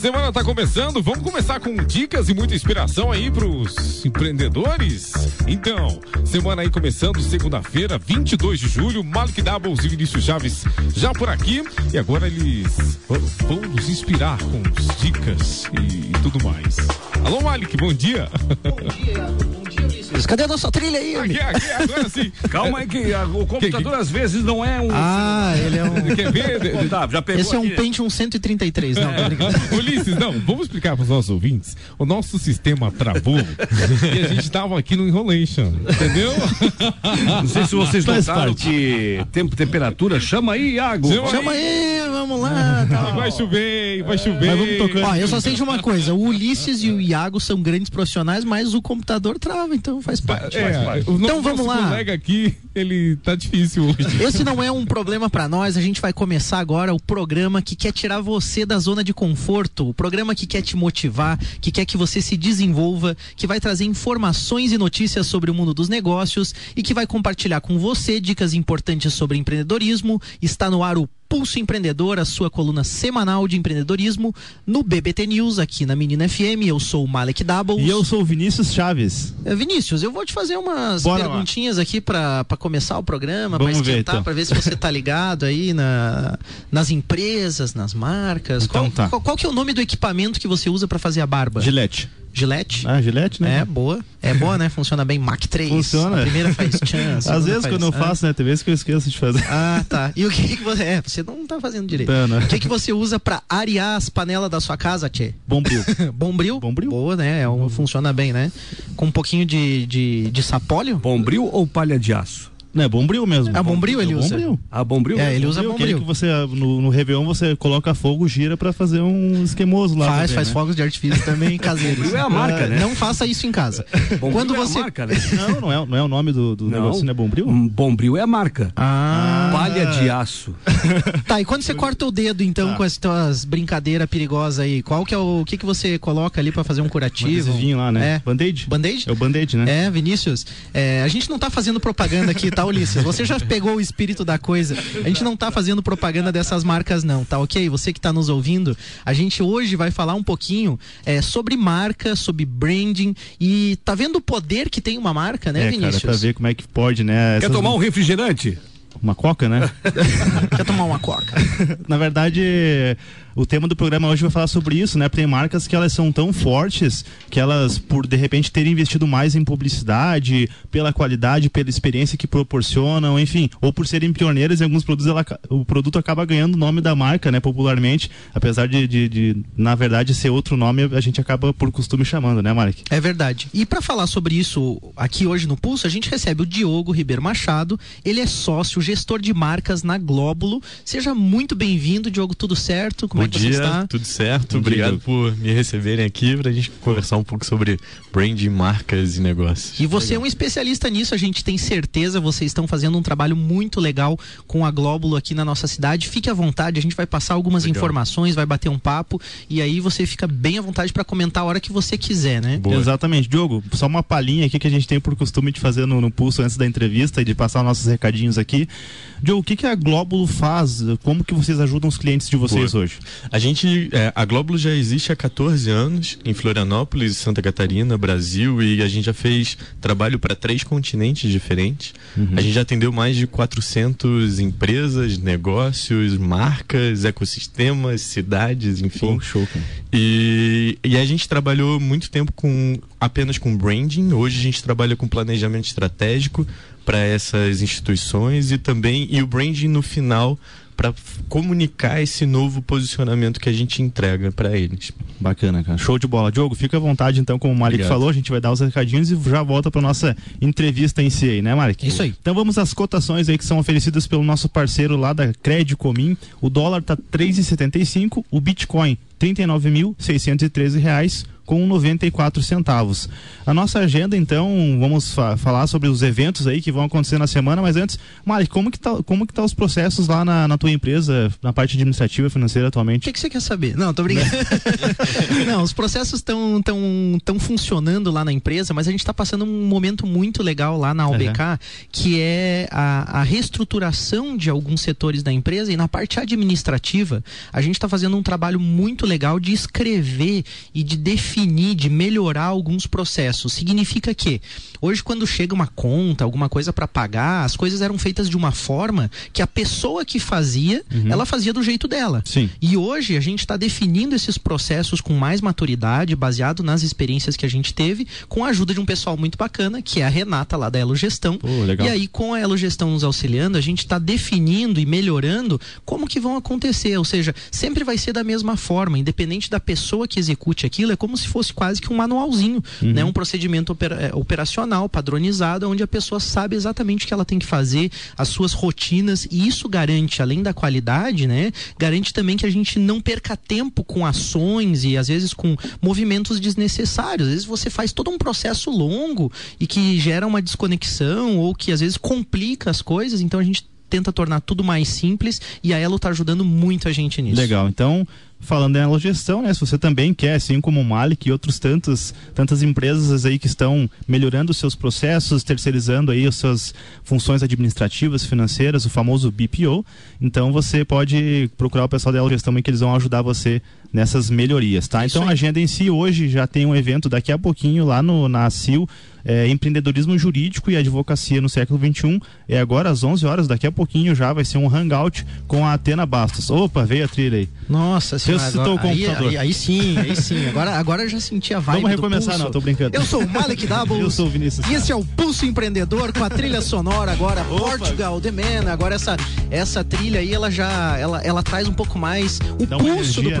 Semana tá começando, vamos começar com dicas e muita inspiração aí pros empreendedores? Então, semana aí começando, segunda-feira, 22 de julho, Malik Doubles e Vinícius Chaves já por aqui e agora eles vão nos inspirar com dicas e tudo mais. Alô Malik, bom dia. Bom dia, Ulisses. Cadê a nossa trilha aí? Aqui, aqui, agora sim. Calma aí que a, o computador às vezes não é um... Ah, ele é um... Quer ver? Tá, já pegou Esse é um aqui. Pentium 133, não, tô brincando. Ulisses, não, vamos explicar para os nossos ouvintes. O nosso sistema travou e a gente tava aqui no Enrolation, entendeu? Não sei se vocês Faz notaram parte. que tempo, temperatura, chama aí, Iago. Chama Chama aí, vamos lá. tal. Vai chover, vai chover. Mas vamos tocando. Ó, eu só sei de uma coisa, o Ulisses e o Iago são grandes profissionais, mas o computador trava, então faz parte. É, o Então nosso vamos lá. colega aqui, ele tá difícil hoje. Esse não é um problema pra nós, a gente vai começar agora o programa que quer tirar você da zona de conforto, o programa que quer te motivar, que quer que você se desenvolva, que vai trazer informações e notícias sobre o mundo dos negócios e que vai compartilhar com você dicas importantes sobre empreendedorismo. Está no ar o Pulso Empreendedor, a sua coluna semanal de empreendedorismo no BBT News aqui na Menina FM. Eu sou o Malek Doubles. E eu sou o Vinícius Chaves. É, Vinícius, eu vou te fazer umas Bora lá. perguntinhas aqui pra pra começar o programa, ver, esquentar, então. pra ver se você tá ligado aí na, nas empresas, nas marcas. Então qual, tá. qual, qual que é o nome do equipamento que você usa pra fazer a barba? Gillette. Gillette? Ah, Gillette, né? É, boa. É boa, né? Funciona bem. Mac 3. Funciona. A primeira faz chance. Às vezes quando eu faço, né? Tem vezes que eu esqueço de fazer. Ah, tá. E o que, que você. É, você não tá fazendo direito. Tá, né? O que, que você usa pra arear as panelas da sua casa, Tchê? Bombril. Bombril? Bombril. Boa, né? É um, funciona bem, né? Com um pouquinho de, de, de sapólio? Bombril ou palha de aço? Não, é bombril mesmo. Ah, bombril ele É usa? Bombril. Ah, bombril? É, ele usa Aquele bombril. que você, no, no Réveillon, você coloca fogo, gira pra fazer um esquemoso lá. Faz, também, faz né? fogos de artifício também caseiros. Bombril é a marca, Ah, né? Não faça isso em casa. Bombril Quando é você. a marca, né? Não, não é, não é o nome do, do negócio, não é bombril? Um Bombril é a marca. Ah, Palha de aço. tá. E quando você corta o dedo, então, Tá. com as tuas brincadeiras perigosas aí, qual que é o, o que que você coloca ali pra fazer um Um curativo? adesivinho lá, né? É. Band-aid? Band-aid? É o band-aid, né? É, Vinícius, é, a gente não tá fazendo propaganda aqui, tá, Ulisses? Você já pegou o espírito da coisa. A gente não tá fazendo propaganda dessas marcas, não, tá ok? Você que tá nos ouvindo, a gente hoje vai falar um pouquinho é, sobre marca, sobre branding e tá vendo o poder que tem uma marca, né, É, cara, Vinícius? pra ver como é que pode, né? Quer Essas- tomar um refrigerante? Uma coca, né? Quer tomar uma coca? Na verdade, o tema do programa hoje vai falar sobre isso, né? Tem marcas que elas são tão fortes que elas, por de repente terem investido mais em publicidade, pela qualidade, pela experiência que proporcionam, enfim, ou por serem pioneiras em alguns produtos, ela, o produto acaba ganhando o nome da marca, né? Popularmente, apesar de, de, de, na verdade, ser outro nome, a gente acaba por costume chamando, né, Marek? É verdade. E para falar sobre isso aqui hoje no Pulso, a gente recebe o Diogo Ribeiro Machado. Ele é sócio, gestor de marcas na Glóbulo. Seja muito bem-vindo, Diogo. Tudo certo? Como Bom é que dia, você está? tudo certo? Bom Obrigado dia. por me receberem aqui pra gente conversar um pouco sobre branding, marcas e negócios. E você é um especialista nisso, a gente tem certeza. Vocês estão fazendo um trabalho muito legal com a Glóbulo aqui na nossa cidade. Fique à vontade, a gente vai passar algumas Legal. informações, vai bater um papo e aí você fica bem à vontade para comentar a hora que você quiser, né? Boa. Exatamente. Diogo, só uma palhinha aqui que a gente tem por costume de fazer no, no pulso antes da entrevista e de passar nossos recadinhos aqui. Diogo, o que, que a Glóbulo faz? Como que vocês ajudam os clientes de vocês Boa. hoje? A gente, é, a Glóbulo já existe há 14 anos em Florianópolis, Santa Catarina, Brasil e a gente já fez trabalho para três continentes diferentes. A gente já atendeu mais de 400 empresas, negócios, marcas, ecossistemas, cidades, enfim. Pô, show, cara. E, e a gente trabalhou muito tempo com apenas com branding. Hoje a gente trabalha com planejamento estratégico para essas instituições e também e o branding no final para comunicar esse novo posicionamento que a gente entrega para eles. Bacana, cara. Show de bola. Diogo, fica à vontade, então, como o Malik Obrigado. falou, a gente vai dar os recadinhos e já volta para nossa entrevista em si aí, né, Malik? Isso aí. Então vamos às cotações aí que são oferecidas pelo nosso parceiro lá da Credicomim. O dólar tá 3,75, o Bitcoin 39.613 reais, com 94 centavos. A nossa agenda, então, vamos fa falar sobre os eventos aí que vão acontecer na semana, mas antes, Mari, como que tá, como que tá os processos lá na, na tua empresa, na parte administrativa e financeira O atualmente? que, que você quer saber? Não, tô brincando. não, os processos estão tão, tão funcionando lá na empresa, mas a gente está passando um momento muito legal lá na AUBK, que é a, a reestruturação de alguns setores da empresa e na parte administrativa, a gente está fazendo um trabalho muito legal de escrever e de definir, de melhorar alguns processos. Significa que hoje quando chega uma conta, alguma coisa para pagar, as coisas eram feitas de uma forma que a pessoa que fazia, ela fazia do jeito dela. Sim. E hoje a gente está definindo esses processos com mais maturidade, baseado nas experiências que a gente teve, com a ajuda de um pessoal muito bacana, que é a Renata lá da Elo Gestão. Pô. E aí, com a Elo Gestão nos auxiliando, a gente está definindo e melhorando como que vão acontecer. Ou seja, sempre vai ser da mesma forma, independente da pessoa que execute aquilo, é como se fosse quase que um manualzinho, né? Um procedimento eh, operacional, padronizado, onde a pessoa sabe exatamente o que ela tem que fazer, as suas rotinas, e isso garante, além da qualidade, né? Garante também que a gente não perca tempo com ações e às vezes com movimentos desnecessários. Às vezes você faz todo um processo longo e que gera uma desconexão ou que às vezes complica as coisas, então a gente tenta tornar tudo mais simples e a Elo está ajudando muito a gente nisso. Legal. Então, falando em gestão, né? Se você também quer, assim como o Malik e outros tantos, tantas empresas aí que estão melhorando os seus processos, terceirizando aí as suas funções administrativas, financeiras, o famoso BPO, então você pode procurar o pessoal da gestão aí que eles vão ajudar você nessas melhorias, tá? Isso então a aí. agenda em si hoje já tem um evento daqui a pouquinho lá no na CIL, é, empreendedorismo jurídico e advocacia no século XXI. É agora às 11 horas, daqui a pouquinho já vai ser um hangout com a Atena Bastos. Opa, veio a trilha aí. Nossa senhora, agora- o aí, computador. aí, aí sim, aí sim. Agora, agora eu já senti a vibe Vamos recomeçar, não, tô brincando. Eu sou o Malik Doubles. Eu sou o Vinícius. E esse é o Pulso Empreendedor com a trilha sonora agora Portugal, The Man. Agora essa essa trilha aí, ela já ela, ela traz um pouco mais o Dá pulso energia, do né?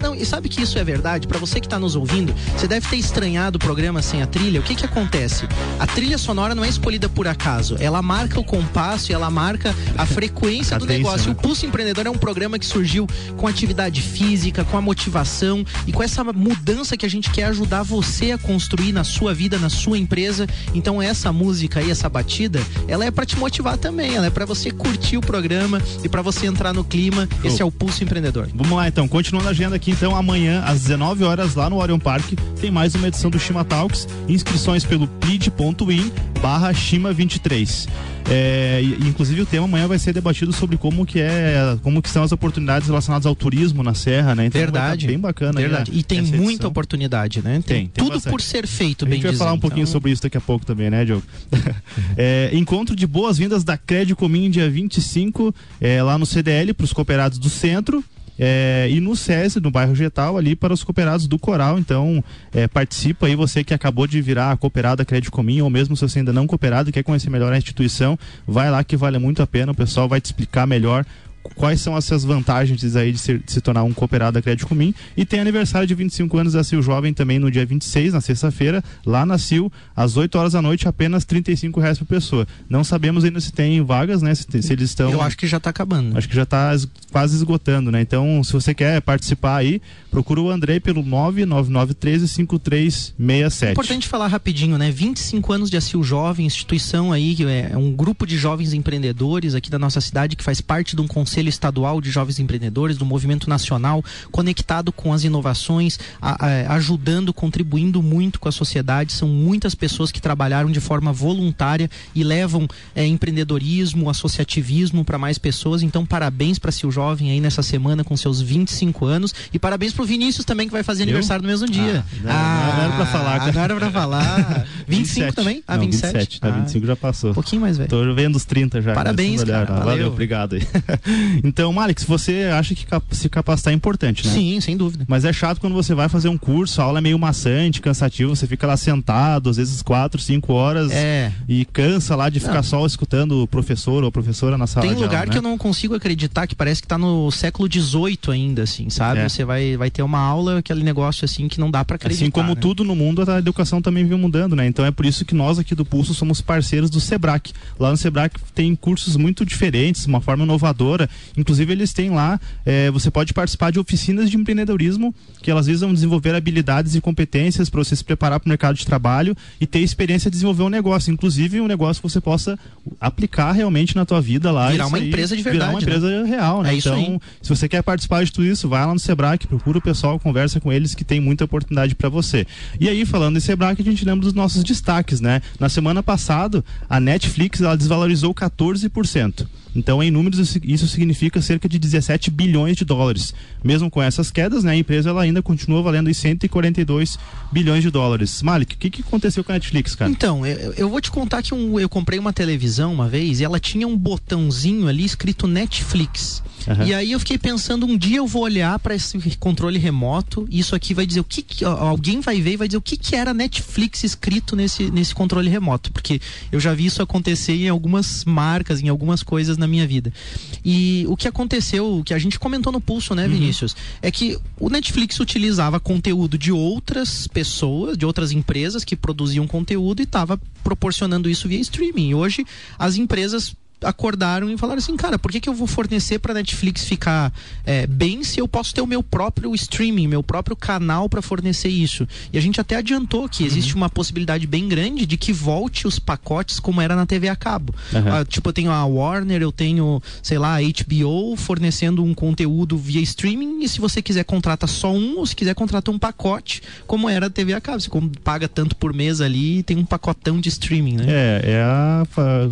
Não, e sabe que isso é verdade? Pra você que tá nos ouvindo, você deve ter estranhado o programa sem a trilha. O que que acontece? A trilha sonora não é escolhida por acaso. Ela marca o compasso e ela marca a frequência do Cadência, negócio. né? O Pulso Empreendedor é um programa que surgiu com atividade física, com a motivação e com essa mudança que a gente quer ajudar você a construir na sua vida, na sua empresa. Então essa música aí, essa batida, ela é pra te motivar também, ela é pra você curtir o programa e pra você entrar no clima. Esse é o Pulso Empreendedor. Vamos lá então, continuando a agenda aqui, então amanhã às 19 horas lá no Orion Park tem mais uma edição do Shima Talks, inscrições pelo pid.in barra Shima 23. É, inclusive o tema amanhã vai ser debatido sobre como que é, como que são as oportunidades relacionadas ao turismo na Serra, né? Então Verdade. bem bacana. aí Verdade. a- E tem essa muita edição. oportunidade, né? Tem, tem tudo bastante. por ser feito, A bem gente vai falar um pouquinho Então, sobre isso daqui a pouco também, né, Diogo? É, encontro de boas-vindas da Credicomim dia 25, é, lá no CDL, para os cooperados do centro. É, e no SESI, no bairro Getal, ali para os cooperados do Coral. Então, é, participa aí, você que acabou de virar cooperado da Credicomim, ou mesmo se você ainda não cooperado e quer conhecer melhor a instituição, vai lá que vale muito a pena. O pessoal vai te explicar melhor quais são essas vantagens aí de, ser- de se tornar um cooperado da Crédito Comim. E tem aniversário de 25 anos da Sil Jovem também no dia 26, na sexta-feira, lá na Sil, às 8 horas da noite, apenas 35 reais por pessoa. Não sabemos ainda se tem vagas, né? Se, tem- se eles estão. Eu acho que já tá acabando. Acho que já está quase esgotando, né? Então, se você quer participar aí, procura o Andrei pelo 999135367. Importante falar rapidinho, né? 25 anos de Assil Jovem, instituição aí, que é um grupo de jovens empreendedores aqui da nossa cidade que faz parte de um conselho estadual de jovens empreendedores, do movimento nacional, conectado com as inovações, a- a- ajudando, contribuindo muito com a sociedade. São muitas pessoas que trabalharam de forma voluntária e levam é, empreendedorismo, associativismo para mais pessoas. Então, parabéns para Sil Jovem aí nessa semana com seus 25 anos e parabéns pro Vinícius também que vai fazer aniversário no mesmo dia. Ah, não, era pra falar, cara. Não era pra falar. 25 também? Ah, Não, 27? 27. Tá, Ah, 25 já passou. Um pouquinho mais velho. Tô vendo os 30 já. Parabéns, Olhar, cara, Valeu, valeu. obrigado aí. então, Malix, você acha que cap- se capacitar é importante, né? Sim, sem dúvida. Mas é chato quando você vai fazer um curso, a aula é meio maçante, cansativo, você fica lá sentado, às vezes 4, 5 horas É. e cansa lá de ficar Não. só escutando o professor ou a professora na sala Tem lugar aula, que né? eu não consigo acreditar que parece que tá no século XVIII ainda, assim, sabe? É. Você vai, vai ter uma aula, aquele negócio assim que não dá pra acreditar. Assim como né? tudo no mundo, a educação também vem mudando, né? Então é por isso que nós aqui do Pulso somos parceiros do Sebrac. Lá no Sebrac tem cursos muito diferentes, uma forma inovadora Né? Inclusive, eles têm lá, é, você pode participar de oficinas de empreendedorismo, que elas visam desenvolver habilidades e competências para você se preparar para o mercado de trabalho e ter experiência de desenvolver um negócio. Inclusive, um negócio que você possa aplicar realmente na tua vida lá. Virar uma aí, empresa de verdade. Virar uma empresa né? real, né? É então, se você quer participar de tudo isso, vai lá no Sebrae, procura o pessoal, conversa com eles que tem muita oportunidade para você. E aí, falando em Sebrae, a gente lembra dos nossos destaques, né? Na semana passada, a Netflix ela desvalorizou 14%. Então, em números, isso significa cerca de 17 bilhões de dólares. Mesmo com essas quedas, né, a empresa ela ainda continua valendo em 142 bilhões de dólares. Malik, o que, que aconteceu com a Netflix, cara? Então, eu, eu vou te contar que um, eu comprei uma televisão uma vez e ela tinha um botãozinho ali escrito Netflix. Uhum. E aí eu fiquei pensando, um dia eu vou olhar para esse controle remoto e isso aqui vai dizer o que, que alguém vai ver e vai dizer o que, que era Netflix escrito nesse, nesse controle remoto, porque eu já vi isso acontecer em algumas marcas, em algumas coisas na minha vida. E o que aconteceu, o que a gente comentou no pulso, né, Vinícius, uhum. é que o Netflix utilizava conteúdo de outras pessoas, de outras empresas que produziam conteúdo e estava proporcionando isso via streaming. Hoje as empresas acordaram e falaram assim, cara, por que, que eu vou fornecer para Netflix ficar é, bem se eu posso ter o meu próprio streaming, meu próprio canal para fornecer isso? E a gente até adiantou que existe uhum. uma possibilidade bem grande de que volte os pacotes como era na TV a cabo. Uhum. Ah, tipo, eu tenho a Warner, eu tenho, sei lá, a HBO fornecendo um conteúdo via streaming e se você quiser contrata só um ou se quiser contrata um pacote como era a TV a cabo. Você paga tanto por mês ali e tem um pacotão de streaming, né? É, é a,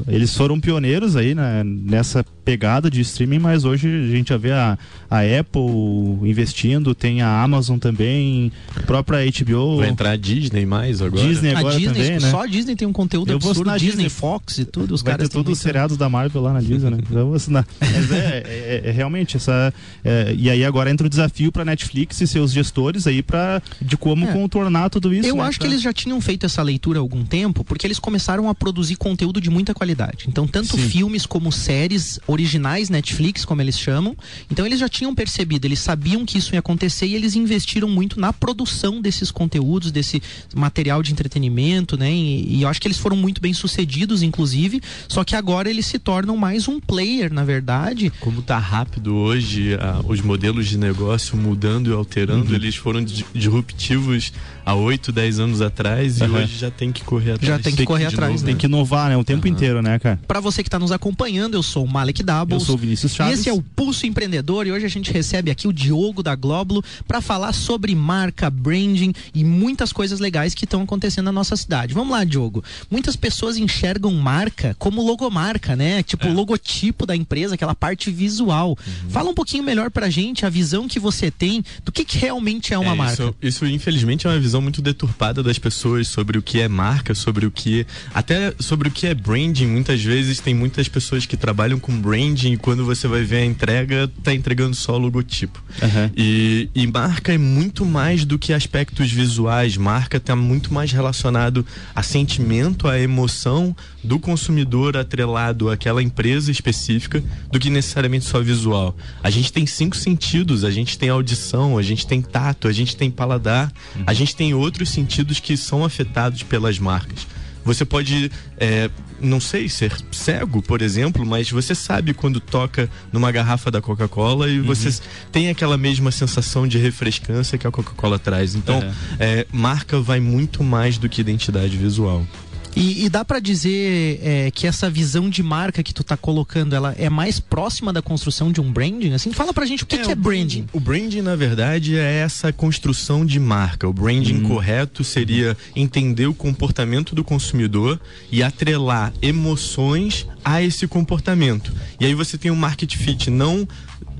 eles foram pioneiros aí né, nessa pegada de streaming, mas hoje a gente já vê a, a Apple investindo, tem a Amazon também, a própria HBO. Vai entrar a Disney mais agora. Disney agora a Disney, também, né? Só a Disney tem um conteúdo eu absurdo, Disney, Disney, Fox e tudo, os vai caras ter todos os seriados da Marvel lá na Disney, né? Eu vou assinar. Mas é, é, é realmente essa é, e aí agora entra o desafio para Netflix e seus gestores aí para de como É. contornar tudo isso. Eu né? acho Pra- que eles já tinham feito essa leitura há algum tempo, porque eles começaram a produzir conteúdo de muita qualidade. Então, tanto Sim. Filmes como séries originais Netflix, como eles chamam. Então, eles já tinham percebido, eles sabiam que isso ia acontecer e eles investiram muito na produção desses conteúdos, desse material de entretenimento, né? E, e eu acho que eles foram muito bem sucedidos, inclusive. Só que agora eles se tornam mais um player, na verdade. Como tá rápido hoje, ah, os modelos de negócio mudando e alterando, eles foram di- disruptivos há 8, 10 anos atrás Aham. e hoje já tem que correr atrás. Já tem que correr atrás, novo, né? tem que inovar, né? O tempo inteiro, né, cara? Para você que está nos acompanhando, eu sou o Malek Eu Doubles. sou o Vinícius E Chaves. esse é o Pulso Empreendedor e hoje a gente recebe aqui o Diogo da Glóbulo para falar sobre marca, branding e muitas coisas legais que estão acontecendo na nossa cidade. Vamos lá, Diogo. Muitas pessoas enxergam marca como logomarca, né? Tipo o logotipo da empresa, aquela parte visual. Fala um pouquinho melhor pra gente a visão que você tem do que, que realmente é uma É, marca. Isso, isso, infelizmente, é uma visão muito deturpada das pessoas sobre o que é marca, sobre o que. Até sobre o que é branding. Muitas vezes tem muitas pessoas que trabalham com branding e quando você vai ver a entrega, tá entregando só o logotipo. Aham. E, e marca é muito mais do que aspectos visuais. Marca está muito mais relacionado a sentimento, a emoção do consumidor atrelado àquela empresa específica do que necessariamente só visual. A gente tem cinco sentidos, a gente tem audição, a gente tem tato, a gente tem paladar, a gente tem outros sentidos que são afetados pelas marcas. Você pode, é, não sei, ser cego, por exemplo, mas você sabe quando toca numa garrafa da Coca-Cola e você s- tem aquela mesma sensação de refrescância que a Coca-Cola traz. Então, Uhum. é, marca vai muito mais do que identidade visual. E, e dá pra dizer é, que essa visão de marca que tu tá colocando, ela é mais próxima da construção de um branding? Assim, fala pra gente o que, que é o branding. O branding, na verdade, é essa construção de marca. O branding correto seria entender o comportamento do consumidor e atrelar emoções a esse comportamento. E aí você tem o market fit, não.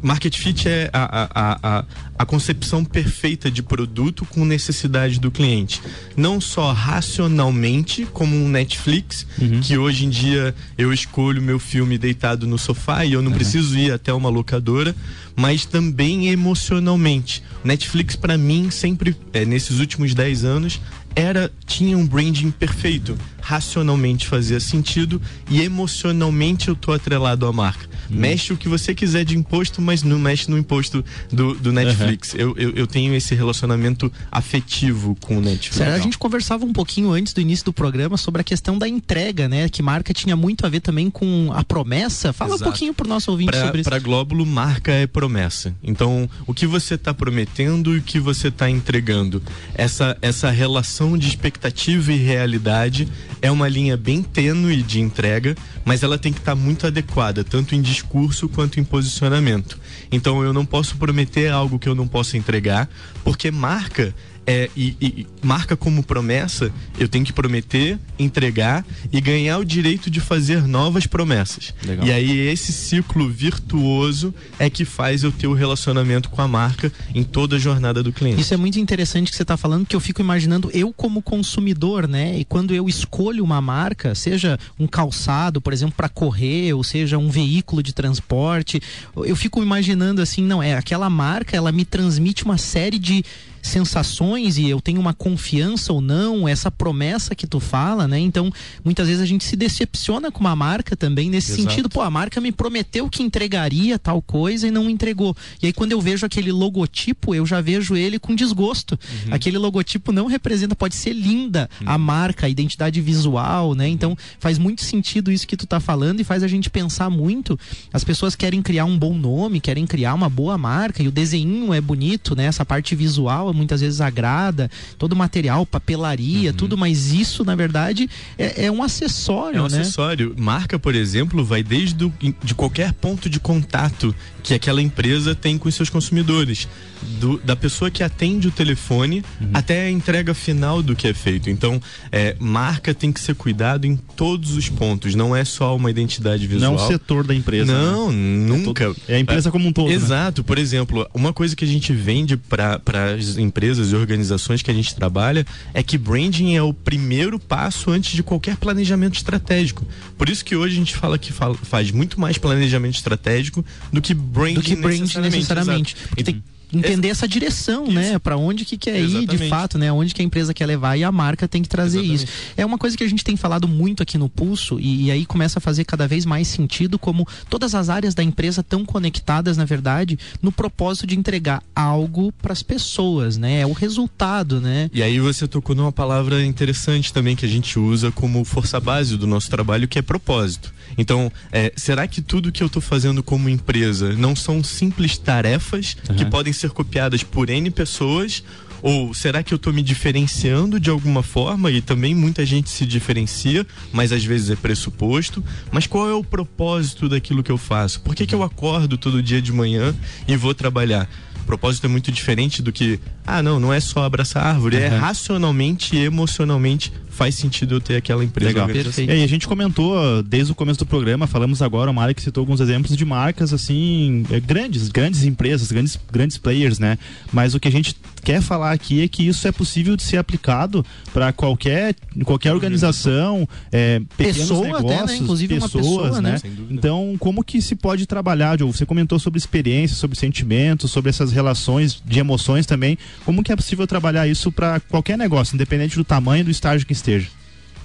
Market fit é a, a, a, a, concepção perfeita de produto com necessidade do cliente. Não só racionalmente, como um Netflix, que hoje em dia eu escolho meu filme deitado no sofá e eu não preciso ir até uma locadora, mas também emocionalmente. Netflix, para mim, sempre, é, nesses últimos 10 anos, era tinha um branding perfeito. Racionalmente fazia sentido e emocionalmente eu tô atrelado à marca. Hum. Mexe o que você quiser de imposto, mas não mexe no imposto do, do Netflix. Eu, eu, eu tenho esse relacionamento afetivo com o Netflix. Sério, a gente conversava um pouquinho antes do início do programa sobre a questão da entrega, né? Que marca tinha muito a ver também com a promessa. Fala Exato. um pouquinho pro nosso ouvinte Pra, sobre isso. pra Glóbulo, marca é promessa. Então, o que você está prometendo e o que você está entregando. Essa, essa relação de expectativa e realidade é uma linha bem tênue de entrega, mas ela tem que estar muito adequada, tanto em discurso quanto em posicionamento. Então, eu não posso prometer algo que eu não posso entregar, porque marca é, e, e- marca como promessa, eu tenho que prometer, entregar e ganhar o direito de fazer novas promessas. Legal. E aí esse ciclo virtuoso é que faz eu ter o relacionamento com a marca em toda a jornada do cliente. Isso é muito interessante que você está falando, que eu fico imaginando eu como consumidor, né? E quando eu escolho uma marca, seja um calçado, por exemplo, para correr, ou seja um veículo de transporte, eu fico imaginando assim, não é aquela marca, ela me transmite uma série de sensações e eu tenho uma confiança ou não, essa promessa que tu fala, né? Então, muitas vezes a gente se decepciona com uma marca também nesse Exato. sentido, pô, a marca me prometeu que entregaria tal coisa e não entregou. E aí quando eu vejo aquele logotipo, eu já vejo ele com desgosto. Aquele logotipo não representa, pode ser linda a marca, a identidade visual, né? Então faz muito sentido isso que tu tá falando e faz a gente pensar muito. As pessoas querem criar um bom nome, querem criar uma boa marca e o desenho é bonito, né? Essa parte visual muitas vezes agrada, todo o material, papelaria, tudo, mas isso na verdade é, é um acessório, É um né? acessório. Marca, por exemplo, vai desde o, de qualquer ponto de contato que aquela empresa tem com os seus consumidores. Do- da pessoa que atende o telefone até a entrega final do que é feito. Então, é, marca tem que ser cuidado em todos os pontos. Não é só uma identidade visual. Não o setor da empresa. né? Não, nunca. É a empresa como um todo. né? Exato. Por exemplo, uma coisa que a gente vende para as empresas e organizações que a gente trabalha é que branding é o primeiro passo antes de qualquer planejamento estratégico. Por isso que hoje a gente fala que fala- faz muito mais planejamento estratégico do que branding, do que brand necessariamente. necessariamente. Porque tem que entender essa direção, né? Para onde que quer ir de Exatamente. fato, né? Onde que a empresa quer levar e a marca tem que trazer Exatamente. isso. É uma coisa que a gente tem falado muito aqui no Pulso e, e aí começa a fazer cada vez mais sentido como todas as áreas da empresa estão conectadas, na verdade, no propósito de entregar algo para as pessoas, né? É o resultado, né? E aí você tocou numa palavra interessante também que a gente usa como força base do nosso trabalho, que é propósito. Então, é, será que tudo que eu estou fazendo como empresa não são simples tarefas que podem ser copiadas por N pessoas? Ou será que eu estou me diferenciando de alguma forma? E também muita gente se diferencia, mas às vezes é pressuposto. Mas qual é o propósito daquilo que eu faço? Por que, que eu acordo todo dia de manhã e vou trabalhar? O propósito é muito diferente do que, ah, não, não é só abraçar a árvore, é Uhum. racionalmente e emocionalmente faz sentido eu ter aquela empresa. Legal. Perfeito. E aí, a gente comentou uh, desde o começo do programa, falamos agora, o Mário que citou alguns exemplos de marcas assim, eh, grandes, grandes empresas, grandes, grandes players, né? Mas o que a gente quer falar aqui é que isso é possível de ser aplicado para qualquer, qualquer organização, eh, pequenos Pessoa até, né? negócios, Inclusive uma pessoas, pessoa, né? né? Então, como que se pode trabalhar, Joe? Você comentou sobre experiência, sobre sentimentos, sobre essas relações de emoções também. Como que é possível trabalhar isso para qualquer negócio, independente do tamanho e do estágio que esteja?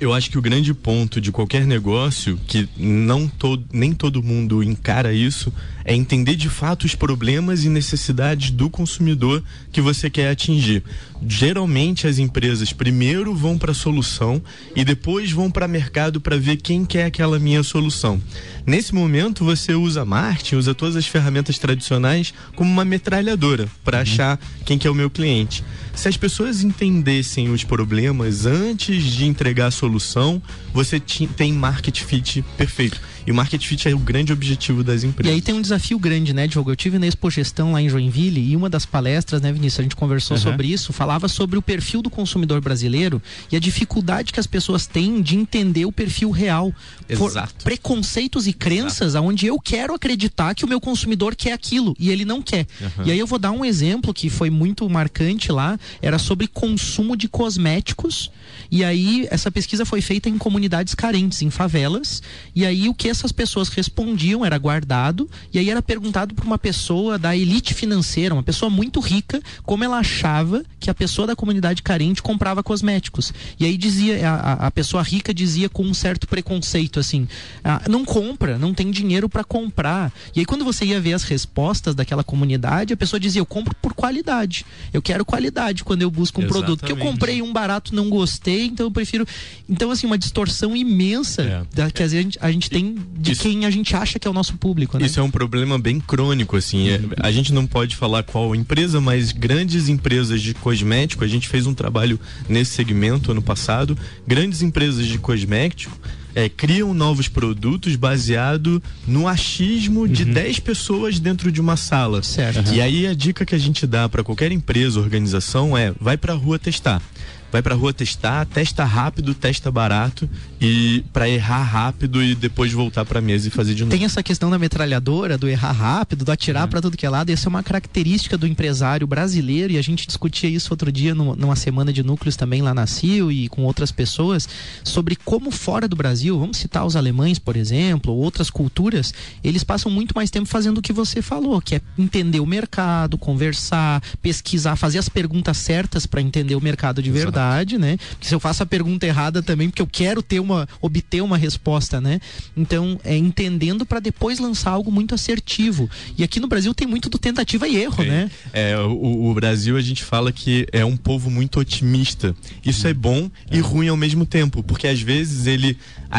Eu acho que o grande ponto de qualquer negócio, que não todo, nem todo mundo encara isso, é entender de fato os problemas e necessidades do consumidor que você quer atingir. Geralmente as empresas primeiro vão para a solução e depois vão para mercado para ver quem quer aquela minha solução. Nesse momento você usa marketing, usa todas as ferramentas tradicionais como uma metralhadora para achar quem que é o meu cliente. Se as pessoas entendessem os problemas antes de entregar a solução, você tem market fit perfeito. E o market fit é o grande objetivo das E empresas. aí tem um desafio grande, né, Diogo? Eu tive na Expo Gestão lá em Joinville e uma das palestras, né, Vinícius, a gente conversou Uhum. sobre isso, falava sobre o perfil do consumidor brasileiro e a dificuldade que as pessoas têm de entender o perfil real. Por Exato. preconceitos e crenças aonde eu quero acreditar que o meu consumidor quer aquilo e ele não quer. E aí eu vou dar um exemplo que foi muito marcante lá, era sobre consumo de cosméticos. E aí essa pesquisa foi feita em comunidades carentes, em favelas. E aí o que essas pessoas respondiam, era guardado, e aí era perguntado para uma pessoa da elite financeira, uma pessoa muito rica, como ela achava que a pessoa da comunidade carente comprava cosméticos. E aí dizia, a, a pessoa rica dizia com um certo preconceito assim: ah, não compra, não tem dinheiro para comprar. E aí quando você ia ver as respostas daquela comunidade, a pessoa dizia: eu compro por qualidade. Eu quero qualidade quando eu busco um Exatamente. produto. Que eu comprei um barato, não gostei, então eu prefiro. Então, assim, uma distorção imensa É. da, que às vezes a gente, a gente tem de Isso- quem a gente acha que é o nosso público, né? Isso é um problema bem crônico, assim. É, a gente não pode falar qual empresa, mas grandes empresas de cosmético, a gente fez um trabalho nesse segmento ano passado. Grandes empresas de cosmético é, criam novos produtos baseado no achismo de 10 pessoas dentro de uma sala. Certo. E aí a dica que a gente dá para qualquer empresa, organização é: vai para a rua testar. Vai pra rua testar, testa rápido, testa barato e para errar rápido e depois voltar pra mesa e fazer de novo. Tem essa questão da metralhadora, do errar rápido, do atirar pra tudo que é lado. Essa é uma característica do empresário brasileiro e a gente discutia isso outro dia no- numa semana de núcleos também lá na CIO e com outras pessoas sobre como fora do Brasil, vamos citar os alemães, por exemplo, ou outras culturas, eles passam muito mais tempo fazendo o que você falou, que é entender o mercado, conversar, pesquisar, fazer as perguntas certas pra entender o mercado de verdade, né? Se eu faço a pergunta errada também, porque eu quero ter uma obter uma resposta, né? Então, é entendendo pra depois lançar algo muito assertivo. E aqui no Brasil tem muito do tentativa e erro, né? É, o, o Brasil a gente fala que é um povo muito otimista. Isso é bom e ruim ao mesmo tempo, porque às vezes ele,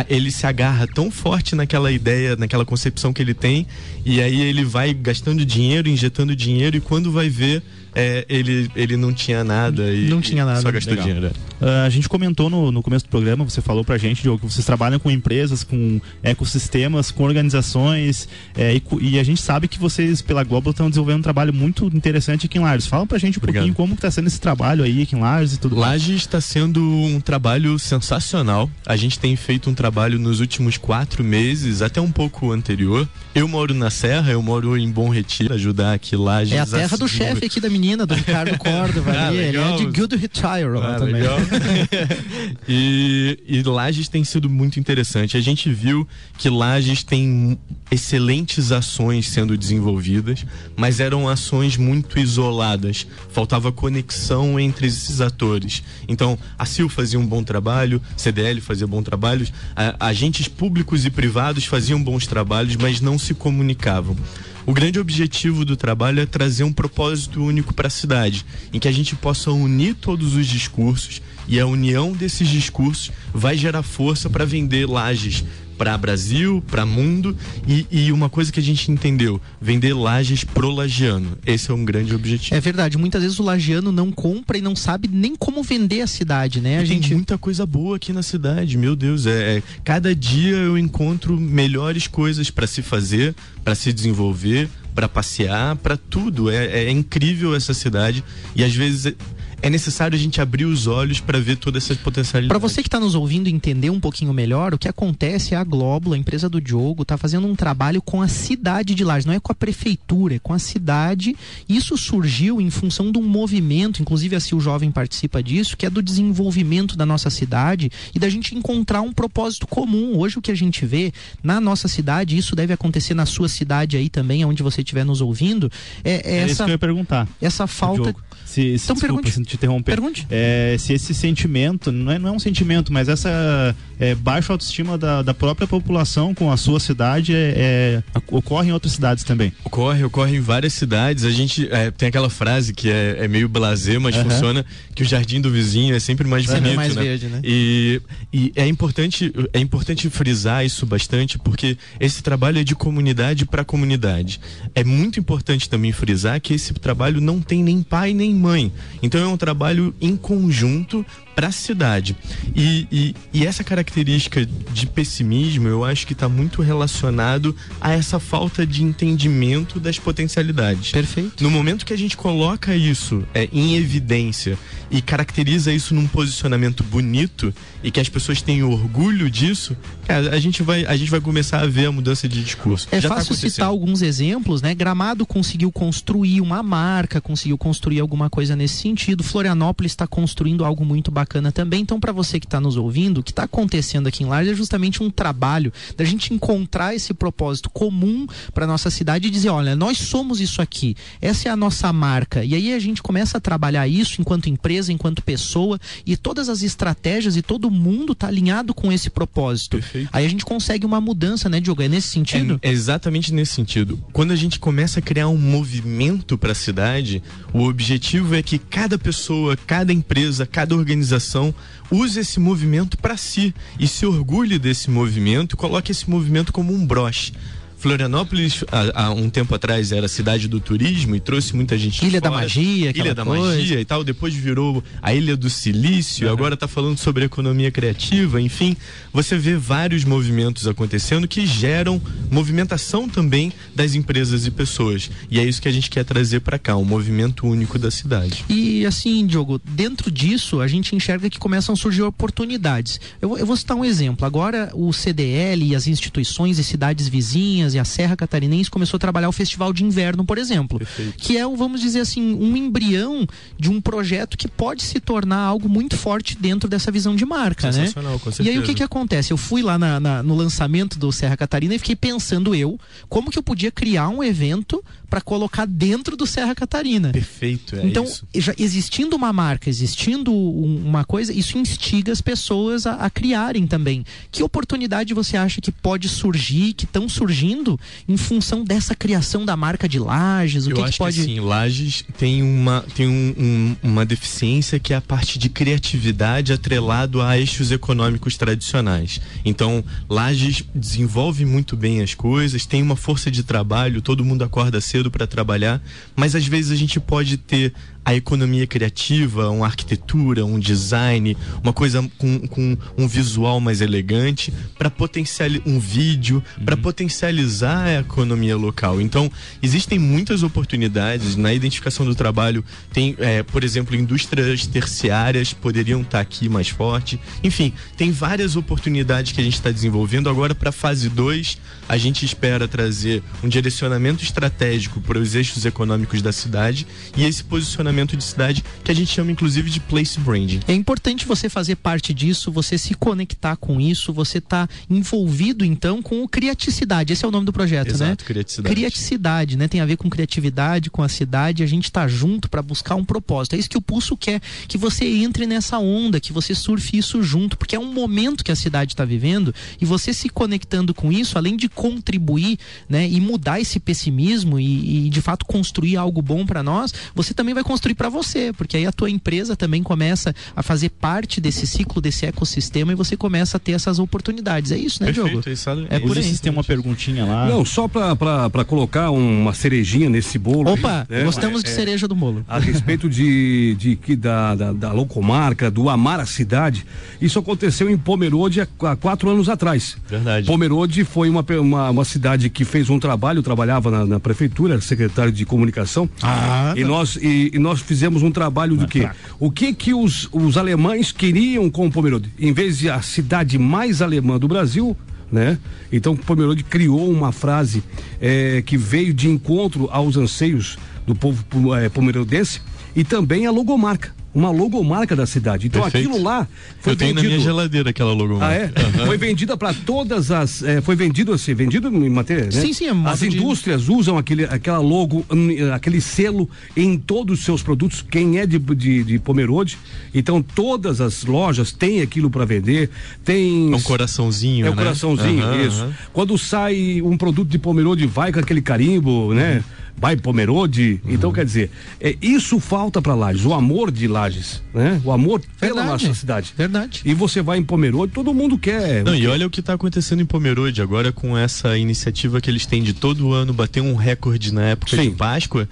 ele se agarra tão forte naquela ideia, naquela concepção que ele tem, e aí ele vai gastando dinheiro, injetando dinheiro, e quando vai ver, é, ele, ele não tinha nada e Não tinha nada. só gastou Legal. dinheiro. Ah, a gente comentou no, no começo do programa, você falou pra gente, Diogo, que vocês trabalham com empresas, com ecossistemas, com organizações, é, e, e a gente sabe que vocês, pela Global, estão desenvolvendo um trabalho muito interessante aqui em Lares. Fala pra gente um Obrigado. pouquinho como que tá sendo esse trabalho aí aqui em Lares e tudo mais. Laje está sendo um trabalho sensacional. A gente tem feito um trabalho nos últimos quatro meses, até um pouco anterior. Eu moro na Serra, eu moro em Bom Retiro, ajudar aqui Lages. É a terra do chefe aqui da menina, do Ricardo Córdova Ah, ali. Ele é legal. de Good Retire Ah, também. legal. e, e Lages tem sido muito interessante. A gente viu que Lages tem excelentes ações sendo desenvolvidas, mas eram ações muito isoladas. Faltava conexão entre esses atores. Então, a CIL fazia um bom trabalho, CDL fazia bom trabalho, a- agentes públicos e privados faziam bons trabalhos, mas não se comunicavam. O grande objetivo do trabalho é trazer um propósito único para a cidade, em que a gente possa unir todos os discursos e a união desses discursos vai gerar força para vender lajes para Brasil, para mundo e, e uma coisa que a gente entendeu, vender lajes pro lagiano. Esse é um grande objetivo. É verdade, muitas vezes o lagiano não compra e não sabe nem como vender a cidade, né? A E gente Tem muita coisa boa aqui na cidade, meu Deus. É, é- cada dia eu encontro melhores coisas para se fazer, para se desenvolver, para passear, para tudo. É, é incrível essa cidade e às vezes é, é necessário a gente abrir os olhos para ver toda essa potencialidade. Para você que está nos ouvindo entender um pouquinho melhor, o que acontece é a Glóbulo, a empresa do Diogo, está fazendo um trabalho com a cidade de Lages, não é com a prefeitura, é com a cidade. Isso surgiu em função de um movimento, inclusive a Sil Jovem participa disso, que é do desenvolvimento da nossa cidade e da gente encontrar um propósito comum. Hoje o que a gente vê na nossa cidade, isso deve acontecer na sua cidade aí também, onde você estiver nos ouvindo, é, é É isso essa, que eu ia perguntar. essa falta. Diogo. Se, se, Então desculpa, pergunte. Te interromper. Pergunte. É, se esse sentimento, não é, não é um sentimento, mas essa é, baixa autoestima da, da própria população com a sua cidade é, é, ocorre em outras cidades também. Ocorre, ocorre em várias cidades. A gente é, tem aquela frase que é, é meio blazer, mas Aham. funciona, que o jardim do vizinho é sempre mais Sempre bonito, mais né? verde, né? E, e é importante é importante frisar isso bastante, porque esse trabalho é de comunidade para comunidade. É muito importante também frisar que esse trabalho não tem nem pai nem mãe. Então é um trabalho em conjunto para a cidade. E, e, e essa característica de pessimismo, eu acho que está muito relacionado a essa falta de entendimento das potencialidades. Perfeito. No momento que a gente coloca isso é, em evidência e caracteriza isso num posicionamento bonito e que as pessoas tenham orgulho disso, cara, a gente vai, a gente vai começar a ver a mudança de discurso. É Já tá fácil acontecendo. citar alguns exemplos, né? Gramado conseguiu construir uma marca, conseguiu construir alguma coisa nesse sentido. Florianópolis está construindo algo muito bacana também. Então, para você que está nos ouvindo, o que está acontecendo aqui em Lages é justamente um trabalho da gente encontrar esse propósito comum para nossa cidade e dizer, olha, nós somos isso aqui. Essa é a nossa marca. E aí a gente começa a trabalhar isso enquanto empresa, enquanto pessoa e todas as estratégias e todo mundo está alinhado com esse propósito. Perfeito. Aí a gente consegue uma mudança, né, Diogo? É nesse sentido? É, exatamente nesse sentido. Quando a gente começa a criar um movimento para a cidade, o objetivo é que cada pessoa, cada empresa, cada organização use esse movimento para si e se orgulhe desse movimento e coloque esse movimento como um broche. Florianópolis, há, há, um tempo atrás, era cidade do turismo e trouxe muita gente Ilha fora. da Magia, Ilha da coisa. Magia e tal. Depois virou a Ilha do Silício, uhum. agora está falando sobre economia criativa. Enfim, você vê vários movimentos acontecendo que geram movimentação também das empresas e pessoas. E é isso que a gente quer trazer para cá, um movimento único da cidade. E assim, Diogo, dentro disso, a gente enxerga que começam a surgir oportunidades. Eu, eu vou citar um exemplo. Agora, o CDL e as instituições e cidades vizinhas e a Serra Catarinense começou a trabalhar o Festival de Inverno, por exemplo, Perfeito. que é, vamos dizer assim, um embrião de um projeto que pode se tornar algo muito forte dentro dessa visão de marca, né? Com e aí o que que acontece? Eu fui lá na, na, no lançamento do Serra Catarina e fiquei pensando eu como que eu podia criar um evento para colocar dentro do Serra Catarina. Perfeito, é então, isso. Já existindo uma marca, existindo um, uma coisa, isso instiga as pessoas a, a, criarem também. Que oportunidade você acha que pode surgir, que estão surgindo em função dessa criação da marca de Lages? O Eu que, acho que pode. que sim, Lages tem uma tem um, um, uma deficiência que é a parte de criatividade atrelado a eixos econômicos tradicionais. Então, Lages desenvolve muito bem as coisas, tem uma força de trabalho, todo mundo acorda cedo para trabalhar, mas às vezes a gente pode ter a economia criativa, uma arquitetura, um design, uma coisa com, com um visual mais elegante, para potencializar um vídeo, uhum. para potencializar a economia local. Então, existem muitas oportunidades na identificação do trabalho. Tem, é, por exemplo, indústrias terciárias poderiam estar tá aqui mais forte. Enfim, tem várias oportunidades que a gente está desenvolvendo. Agora, para a fase 2, a gente espera trazer um direcionamento estratégico para os eixos econômicos da cidade e esse posicionamento de cidade que a gente chama inclusive de place branding. É importante você fazer parte disso, você se conectar com isso, você tá envolvido então com o criaticidade. Esse é o nome do projeto, Exato, né? criaticidade. Criaticidade, né? Tem a ver com criatividade, com a cidade, a gente tá junto para buscar um propósito. É isso que o Pulso quer, que você entre nessa onda, que você surfe isso junto, porque é um momento que a cidade está vivendo e você se conectando com isso, além de contribuir, né, e mudar esse pessimismo e, e de fato construir algo bom para nós, você também vai construir para você, porque aí a tua empresa também começa a fazer parte desse ciclo, desse ecossistema e você começa a ter essas oportunidades. É isso, né, Perfeito, Diogo? Isso, é por aí. Vocês têm uma perguntinha lá. Não, só para colocar uma cerejinha nesse bolo. Opa, né? gostamos de É, cereja do bolo. a respeito de, de, que da, da, da locomarca, do amar a cidade. Isso aconteceu em Pomerode há, há quatro anos atrás. Verdade. Pomerode foi uma, uma, uma cidade que fez um trabalho, trabalhava na, na prefeitura, era secretário de comunicação. Ah, e nós e, e nós fizemos um trabalho do quê? O que que os, os alemães queriam com Pomerode? Em vez de a cidade mais alemã do Brasil, né? Então Pomerode criou uma frase eh, que veio de encontro aos anseios do povo eh, pomerodense e também a logomarca. Uma logomarca da cidade. Então Perfeito. aquilo lá foi Eu tenho vendido. na minha geladeira aquela logomarca. Ah, é? Foi vendida para todas as. eh, foi vendido assim, vendido em matéria, né? Sim, sim, é As de- indústrias usam aquele, aquela logo, hum, aquele selo em todos os seus produtos. Quem é de, de, de Pomerode, então todas as lojas têm aquilo para vender. Tem. É um coraçãozinho, É o né? coraçãozinho, Aham, isso. aham. Quando sai um produto de Pomerode, vai com aquele carimbo, né? Vai Pomerode. Então, Uhum. quer dizer, é, isso falta para Lages, o amor de Lages, né? O amor pela Verdade. nossa cidade. Verdade. E você vai em Pomerode, todo mundo quer. Não, e olha o que está acontecendo em Pomerode agora com essa iniciativa que eles têm de todo ano bater um recorde na época Sim. de Páscoa.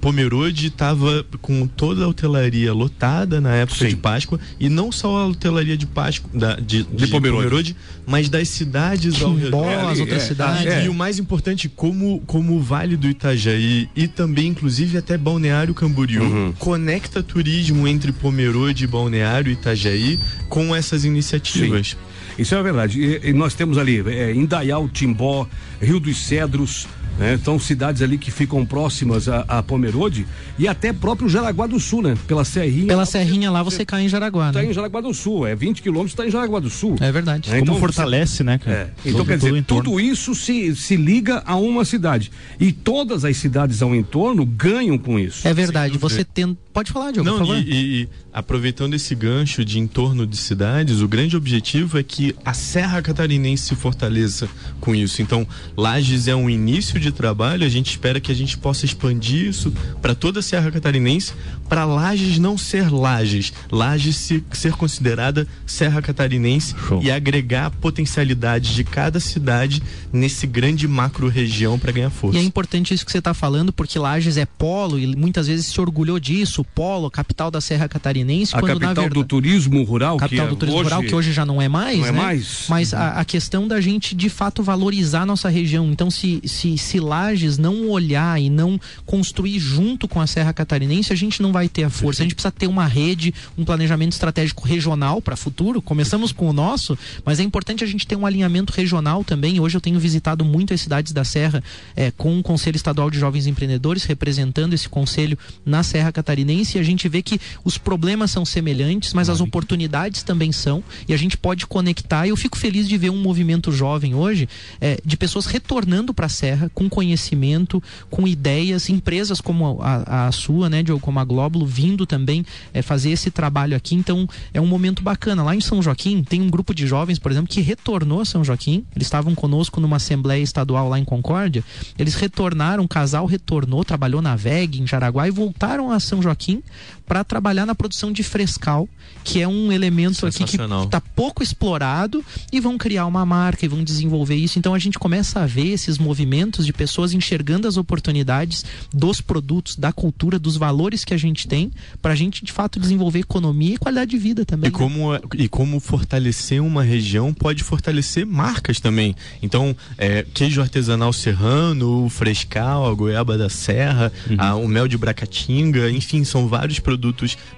Pomerode estava com toda a hotelaria lotada na época Sim. de Páscoa e não só a hotelaria de Páscoa da, de, de, Pomerode. Pomerode, mas das cidades ao Timbó, redor. as é, outras é, cidades. é. E o mais importante, como, como o Vale do Itajaí e também, inclusive, até Balneário Camboriú Uhum. conecta turismo entre Pomerode, Balneário e Itajaí com essas iniciativas. Isso é verdade. E, e nós temos ali é, Indaial, Timbó, Rio dos Cedros, né? Então, cidades ali que ficam próximas a, a Pomerode e até próprio Jaraguá do Sul, né? Pela Serrinha. Pela Serrinha lá você cai em Jaraguá, Está né? em Jaraguá do Sul, é 20 quilômetros, está em Jaraguá do Sul. É verdade. É, Como então, fortalece, né, cara? É. Então, quer dizer, tudo isso se, se liga a uma cidade. E todas as cidades ao entorno ganham com isso. É verdade. Você tem. Pode falar, Diogo, Não, por favor. e, e- aproveitando esse gancho de entorno de cidades, o grande objetivo é que a Serra Catarinense se fortaleça com isso. Então, Lages é um início de trabalho, a gente espera que a gente possa expandir isso para toda a Serra Catarinense, para Lages não ser Lages, Lages se- ser considerada Serra Catarinense Show. e agregar a potencialidade de cada cidade nesse grande macro região para ganhar força. E é importante isso que você está falando, porque Lages é polo e muitas vezes se orgulhou disso, polo, capital da Serra Catarinense, A quando capital verdade do turismo rural, capital que do turismo hoje, rural, que hoje já não é mais, não é né? mais. Mas a, a questão da gente de fato valorizar a nossa região. Então, se, se, se Lages não olhar e não construir junto com a Serra Catarinense, a gente não vai ter a força. A gente precisa ter uma rede, um planejamento estratégico regional para futuro. Começamos com o nosso, mas é importante a gente ter um alinhamento regional também. Hoje eu tenho visitado muito as cidades da Serra eh, com o Conselho Estadual de Jovens Empreendedores, representando esse conselho na Serra Catarinense, e a gente vê que os problemas são semelhantes, mas as oportunidades também são, e a gente pode conectar. E eu fico feliz de ver um movimento jovem hoje eh, de pessoas retornando para a Serra com conhecimento, com ideias, empresas como a, a sua, né, Diogo, como a Glóbulo, vindo também eh, fazer esse trabalho aqui. Então é um momento bacana. Lá em São Joaquim tem um grupo de jovens, por exemplo, que retornou a São Joaquim. Eles estavam conosco numa assembleia estadual lá em Concórdia. Eles retornaram, um casal retornou, trabalhou na VEG, em Jaraguá, e voltaram a São Joaquim Joaquim, para trabalhar na produção de frescal, que é um elemento aqui que está pouco explorado, e vão criar uma marca e vão desenvolver isso. Então a gente começa a ver esses movimentos de pessoas enxergando as oportunidades dos produtos, da cultura, dos valores que a gente tem, para a gente de fato desenvolver economia e qualidade de vida também. E né? como, e como fortalecer uma região pode fortalecer marcas também. Então, é, queijo artesanal serrano, o frescal, a goiaba da serra, a- o mel de bracatinga, enfim, são vários produtos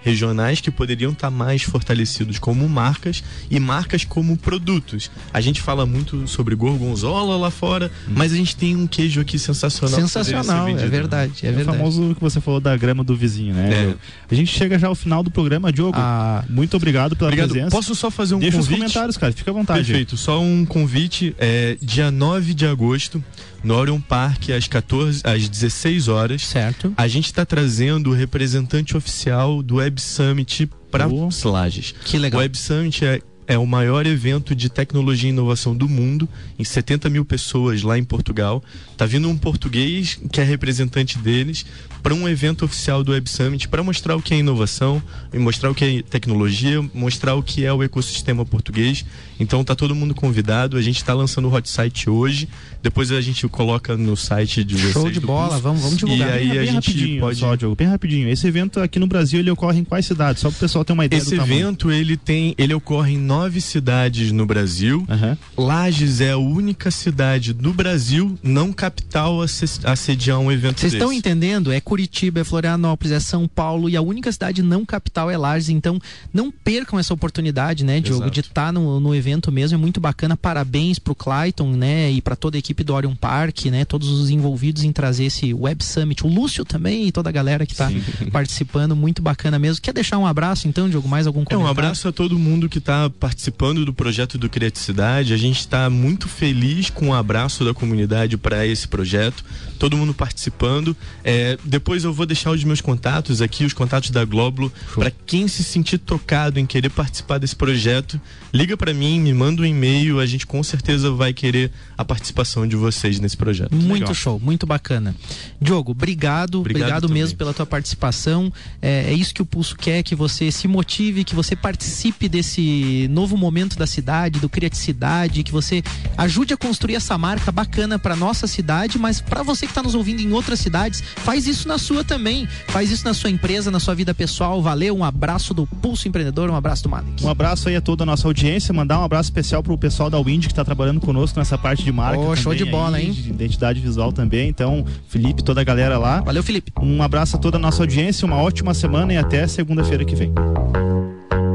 regionais que poderiam estar mais fortalecidos como marcas e marcas como produtos. A gente fala muito sobre gorgonzola lá fora, mas a gente tem um queijo aqui sensacional. Sensacional, é verdade, é É o verdade. famoso que você falou da grama do vizinho, né? É. A gente chega já ao final do programa, Diogo. Ah, muito obrigado pela Obrigado. presença. Posso só fazer um Deixa os convite? comentários, cara. Fica à vontade. Perfeito, só um convite. É, dia 9 de agosto, no Orion Park, às 14, às 16 horas. certo. A gente está trazendo o representante oficial do Web Summit para Boa. Lages. Que O legal. Web Summit é, é o maior evento de tecnologia e inovação do mundo, em 70 mil pessoas lá em Portugal. Tá vindo um português que é representante deles para um evento oficial do Web Summit para mostrar o que é inovação, mostrar o que é tecnologia, mostrar o que é o ecossistema português. Então tá todo mundo convidado. A gente está lançando o hot site hoje. Depois a gente coloca no site de vocês. Show de bola, curso. vamos, vamos divulgar. E aí bem a gente pode só, Diogo, bem rapidinho. Esse evento aqui no Brasil ele ocorre em quais cidades? Só para o pessoal ter uma ideia Esse do tamanho. evento ele tem, ele ocorre em nove cidades no Brasil. Aham. Lages é a única cidade do Brasil não capital a, se- a sediar um evento Vocês estão entendendo? É Curitiba, é Florianópolis, é São Paulo e a única cidade não capital é Lages. Então, não percam essa oportunidade, né, Diogo, Exato. de estar no, no evento mesmo. É muito bacana. Parabéns pro Clayton, né, e para toda a equipe do Orion Park, né, todos os envolvidos em trazer esse Web Summit. O Lúcio também e toda a galera que está participando. Muito bacana mesmo. Quer deixar um abraço, então, Diogo? Mais algum É, comentário? um abraço a todo mundo que está participando do projeto do Criaticidade. A gente está muito feliz com o abraço da comunidade para esse projeto. Todo mundo participando. É, depois eu vou deixar os meus contatos aqui, os contatos da Glóbulo, para quem se sentir tocado em querer participar desse projeto, liga para mim, me manda um e-mail. A gente com certeza vai querer a participação de vocês nesse projeto. Muito Legal. show, muito bacana. Diogo, obrigado, obrigado, Obrigado mesmo pela tua participação. É, é isso que o Pulso quer, que você se motive, que você participe desse novo momento da cidade, do criaticidade, que você ajude a construir essa marca bacana para nossa cidade, mas para você que está nos ouvindo em outras cidades, faz isso na sua também. Faz isso na sua empresa, na sua vida pessoal. Valeu, um abraço do Pulso Empreendedor, um abraço do Malik. Um abraço aí a toda a nossa audiência, mandar um abraço especial pro pessoal da Wind que tá trabalhando conosco nessa parte de marca. Oh, show também de bola, aí, hein? De identidade visual também. Então, Felipe, toda a galera lá. Valeu, Felipe. Um abraço a toda a nossa audiência, uma ótima semana e até segunda-feira que vem.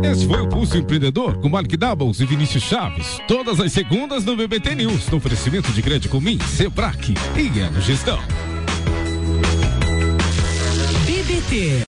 Esse foi o Pulso Empreendedor com Malik Doubles e Vinícius Chaves. Todas as segundas no BBT News, no oferecimento de Grande Comim, Sebrae e Elo Gestão. BBT